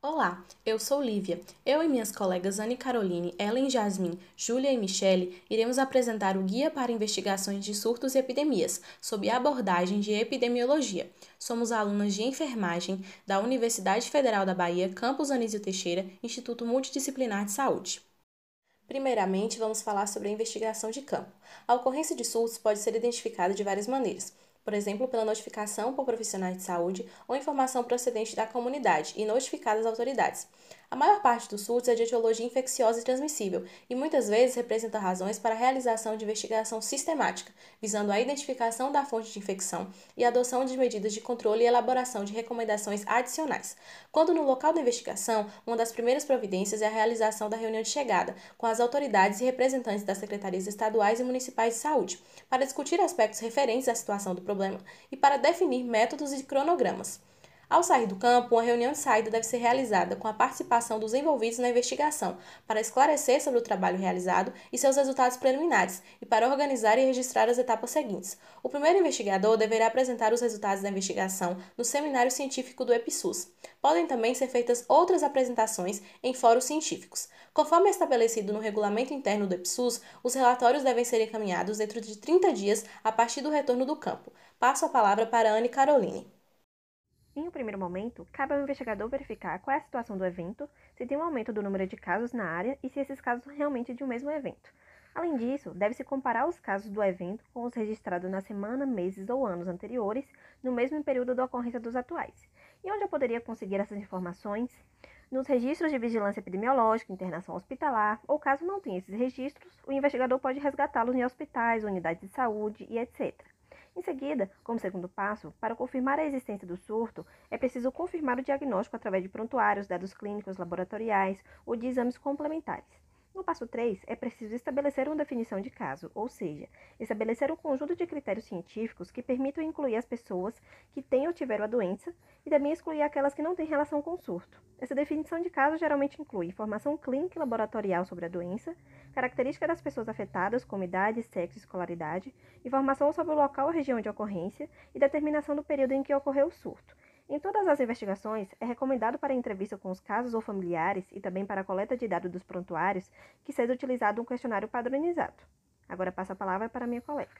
Olá, eu sou Lívia. Eu e minhas colegas Anne Caroline, Ellen Jasmin, Júlia e Michele iremos apresentar o Guia para Investigações de Surtos e Epidemias, sob a abordagem de epidemiologia. Somos alunas de enfermagem da Universidade Federal da Bahia, Campus Anísio Teixeira, Instituto Multidisciplinar de Saúde. Primeiramente, vamos falar sobre a investigação de campo. A ocorrência de surtos pode ser identificada de várias maneiras por exemplo, pela notificação por profissionais de saúde ou informação procedente da comunidade e notificada às autoridades. A maior parte dos surtos é de etiologia infecciosa e transmissível e muitas vezes representa razões para a realização de investigação sistemática, visando a identificação da fonte de infecção e a adoção de medidas de controle e elaboração de recomendações adicionais. Quando no local da investigação, uma das primeiras providências é a realização da reunião de chegada com as autoridades e representantes das secretarias estaduais e municipais de saúde, para discutir aspectos referentes à situação do problema e para definir métodos e cronogramas. Ao sair do campo, uma reunião de saída deve ser realizada com a participação dos envolvidos na investigação, para esclarecer sobre o trabalho realizado e seus resultados preliminares, e para organizar e registrar as etapas seguintes. O primeiro investigador deverá apresentar os resultados da investigação no seminário científico do EPSUS. Podem também ser feitas outras apresentações em fóruns científicos. Conforme estabelecido no regulamento interno do EPSUS, os relatórios devem ser encaminhados dentro de 30 dias a partir do retorno do campo. Passo a palavra para Anne Caroline. Em um primeiro momento, cabe ao investigador verificar qual é a situação do evento, se tem um aumento do número de casos na área e se esses casos são realmente de um mesmo evento. Além disso, deve-se comparar os casos do evento com os registrados na semana, meses ou anos anteriores, no mesmo período da ocorrência dos atuais. E onde eu poderia conseguir essas informações? Nos registros de vigilância epidemiológica, internação hospitalar, ou caso não tenha esses registros, o investigador pode resgatá-los em hospitais, unidades de saúde e etc. Em seguida, como segundo passo, para confirmar a existência do surto, é preciso confirmar o diagnóstico através de prontuários, dados clínicos, laboratoriais ou de exames complementares. No passo 3, é preciso estabelecer uma definição de caso, ou seja, estabelecer um conjunto de critérios científicos que permitam incluir as pessoas que têm ou tiveram a doença e também excluir aquelas que não têm relação com o surto. Essa definição de caso geralmente inclui informação clínica e laboratorial sobre a doença, características das pessoas afetadas, como idade, sexo e escolaridade, informação sobre o local ou região de ocorrência e determinação do período em que ocorreu o surto. Em todas as investigações, é recomendado para a entrevista com os casos ou familiares e também para a coleta de dados dos prontuários que seja utilizado um questionário padronizado. Agora passo a palavra para minha colega.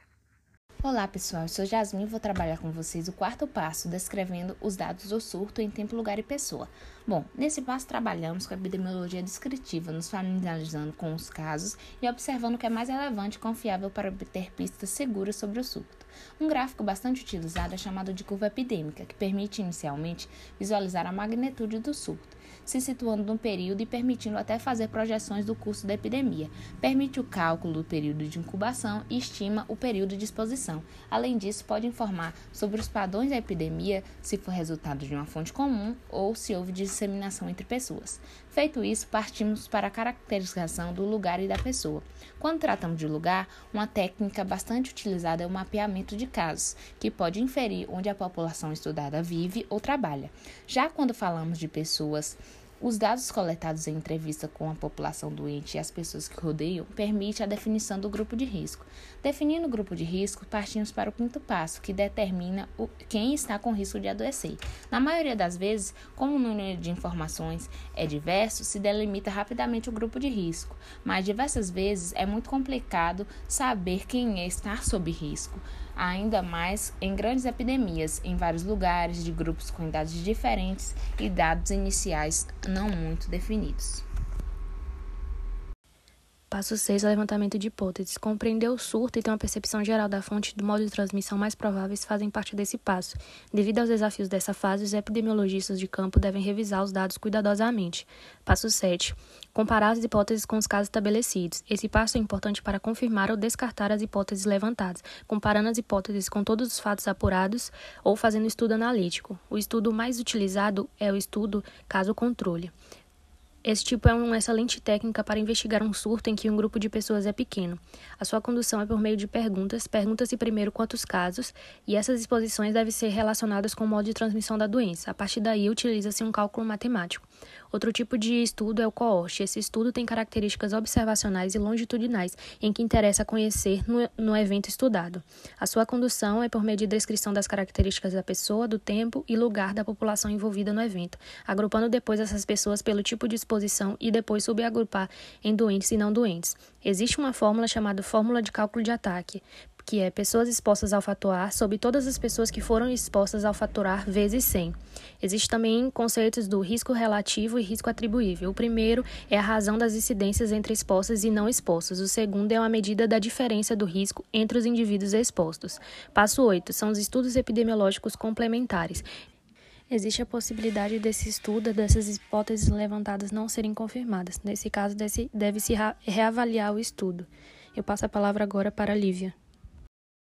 Olá pessoal, eu sou Jasmine e vou trabalhar com vocês o quarto passo, descrevendo os dados do surto em tempo, lugar e pessoa. Bom, nesse passo trabalhamos com a epidemiologia descritiva, nos familiarizando com os casos e observando o que é mais relevante e confiável para obter pistas seguras sobre o surto. Um gráfico bastante utilizado é chamado de curva epidêmica, que permite inicialmente visualizar a magnitude do surto se situando no período e permitindo até fazer projeções do curso da epidemia. Permite o cálculo do período de incubação e estima o período de exposição. Além disso, pode informar sobre os padrões da epidemia, se for resultado de uma fonte comum ou se houve disseminação entre pessoas. Feito isso, partimos para a caracterização do lugar e da pessoa. Quando tratamos de lugar, uma técnica bastante utilizada é o mapeamento de casos, que pode inferir onde a população estudada vive ou trabalha. Já quando falamos de pessoas os dados coletados em entrevista com a população doente e as pessoas que rodeiam permite a definição do grupo de risco. Definindo o grupo de risco, partimos para o quinto passo, que determina o, quem está com risco de adoecer. Na maioria das vezes, como o número de informações é diverso, se delimita rapidamente o grupo de risco, mas diversas vezes é muito complicado saber quem é estar sob risco ainda mais em grandes epidemias, em vários lugares, de grupos com idades diferentes e dados iniciais não muito definidos. Passo 6 é o levantamento de hipóteses. Compreender o surto e ter uma percepção geral da fonte do modo de transmissão mais prováveis fazem parte desse passo. Devido aos desafios dessa fase, os epidemiologistas de campo devem revisar os dados cuidadosamente. Passo 7. Comparar as hipóteses com os casos estabelecidos. Esse passo é importante para confirmar ou descartar as hipóteses levantadas, comparando as hipóteses com todos os fatos apurados ou fazendo estudo analítico. O estudo mais utilizado é o estudo caso-controle. Esse tipo é uma excelente técnica para investigar um surto em que um grupo de pessoas é pequeno. A sua condução é por meio de perguntas. Pergunta-se primeiro quantos casos, e essas exposições devem ser relacionadas com o modo de transmissão da doença. A partir daí, utiliza-se um cálculo matemático. Outro tipo de estudo é o coorte. Esse estudo tem características observacionais e longitudinais, em que interessa conhecer no, no evento estudado. A sua condução é por meio de descrição das características da pessoa, do tempo e lugar da população envolvida no evento, agrupando depois essas pessoas pelo tipo de exposição e depois subagrupar em doentes e não doentes. Existe uma fórmula chamada fórmula de cálculo de ataque, que é pessoas expostas ao fator A sobre todas as pessoas que foram expostas ao fator A vezes 100. Existem também conceitos do risco relativo e risco atribuível. O primeiro é a razão das incidências entre expostas e não expostas. O segundo é uma medida da diferença do risco entre os indivíduos expostos. Passo 8 são os estudos epidemiológicos complementares. Existe a possibilidade desse estudo, dessas hipóteses levantadas não serem confirmadas. Nesse caso, deve-se reavaliar o estudo. Eu passo a palavra agora para a Lívia.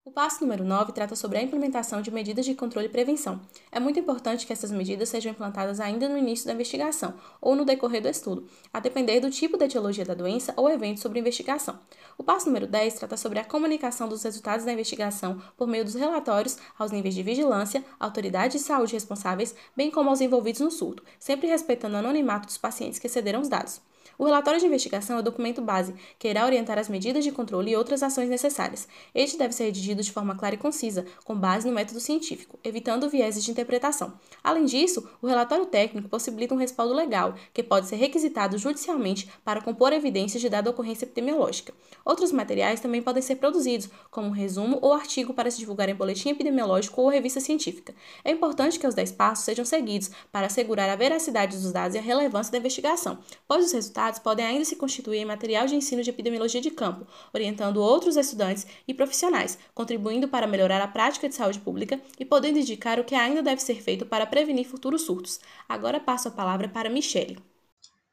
O passo número 9 trata sobre a implementação de medidas de controle e prevenção. É muito importante que essas medidas sejam implantadas ainda no início da investigação ou no decorrer do estudo, a depender do tipo de etiologia da doença ou evento sobre investigação. O passo número 10 trata sobre a comunicação dos resultados da investigação por meio dos relatórios aos níveis de vigilância, autoridades de saúde responsáveis, bem como aos envolvidos no surto, sempre respeitando o anonimato dos pacientes que cederam os dados. O relatório de investigação é o documento base, que irá orientar as medidas de controle e outras ações necessárias. Este deve ser redigido de forma clara e concisa, com base no método científico, evitando vieses de interpretação. Além disso, o relatório técnico possibilita um respaldo legal, que pode ser requisitado judicialmente para compor evidências de dada ocorrência epidemiológica. Outros materiais também podem ser produzidos, como um resumo ou artigo para se divulgar em boletim epidemiológico ou revista científica. É importante que os 10 passos sejam seguidos para assegurar a veracidade dos dados e a relevância da investigação, pois os resultados resultados podem ainda se constituir em material de ensino de epidemiologia de campo, orientando outros estudantes e profissionais, contribuindo para melhorar a prática de saúde pública e podendo indicar o que ainda deve ser feito para prevenir futuros surtos. Agora passo a palavra para Michele.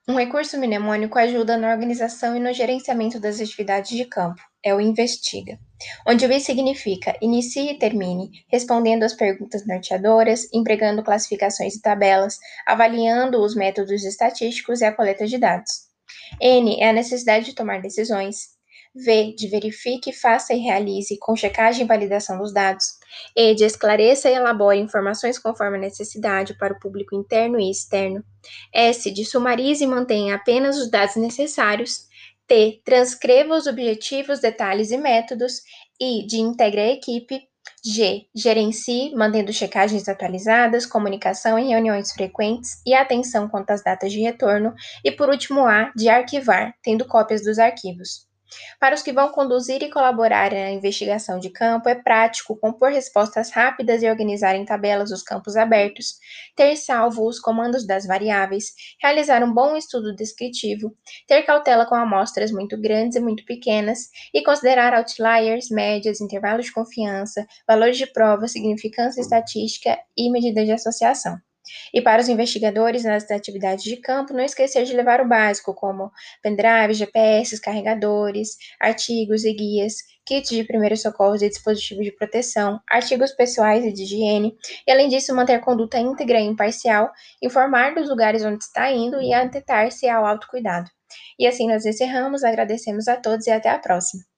Um recurso mnemônico ajuda na organização e no gerenciamento das atividades de campo. É o Investiga, onde o I significa inicie e termine, respondendo às perguntas norteadoras, empregando classificações e tabelas, avaliando os métodos estatísticos e a coleta de dados. N é a necessidade de tomar decisões. V de verifique, faça e realize com checagem e validação dos dados. E de esclareça e elabore informações conforme a necessidade para o público interno e externo. S de sumarize e mantenha apenas os dados necessários. T transcreva os objetivos, detalhes e métodos. I de integre a equipe. G. Gerencie, mantendo checagens atualizadas, comunicação em reuniões frequentes e atenção quanto às datas de retorno. E por último, A. De arquivar, tendo cópias dos arquivos. Para os que vão conduzir e colaborar na investigação de campo, é prático compor respostas rápidas e organizar em tabelas os campos abertos, ter salvo os comandos das variáveis, realizar um bom estudo descritivo, ter cautela com amostras muito grandes e muito pequenas e considerar outliers, médias, intervalos de confiança, valores de prova, significância estatística e medidas de associação. E para os investigadores nas atividades de campo, não esquecer de levar o básico, como pendrive, GPS, carregadores, artigos e guias, kits de primeiros socorros e dispositivos de proteção, artigos pessoais e de higiene, e além disso manter conduta íntegra e imparcial, informar dos lugares onde está indo e atentar-se ao autocuidado. E assim nós encerramos, agradecemos a todos e até a próxima.